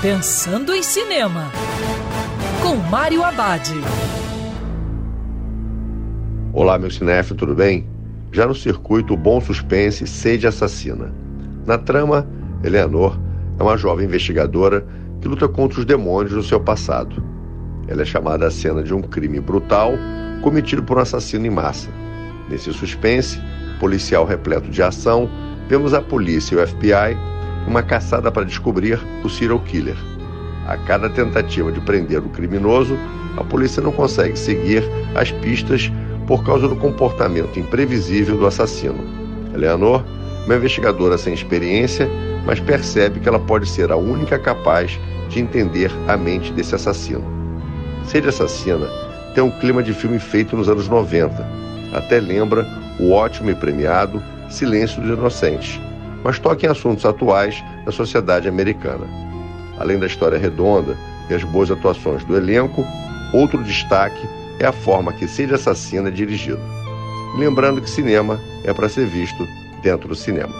Pensando em Cinema, com Mário Abad. Olá, meu cinéfilo, tudo bem? Já no circuito Bom Suspense, Sede Assassina. Na trama, Eleanor é uma jovem investigadora que luta contra os demônios do seu passado. Ela é chamada à cena de um crime brutal cometido por um assassino em massa. Nesse suspense, policial repleto de ação, vemos a polícia e o FBI uma caçada para descobrir o serial killer. A cada tentativa de prender o criminoso, a polícia não consegue seguir as pistas por causa do comportamento imprevisível do assassino. Eleanor, uma investigadora sem experiência, mas percebe que ela pode ser a única capaz de entender a mente desse assassino. Sede Assassina tem um clima de filme feito nos anos 90. Até lembra o ótimo e premiado Silêncio dos Inocentes, mas toca em assuntos atuais da sociedade americana. Além da história redonda e as boas atuações do elenco, outro destaque é a forma que Sede Assassina é dirigido. Lembrando que cinema é para ser visto dentro do cinema.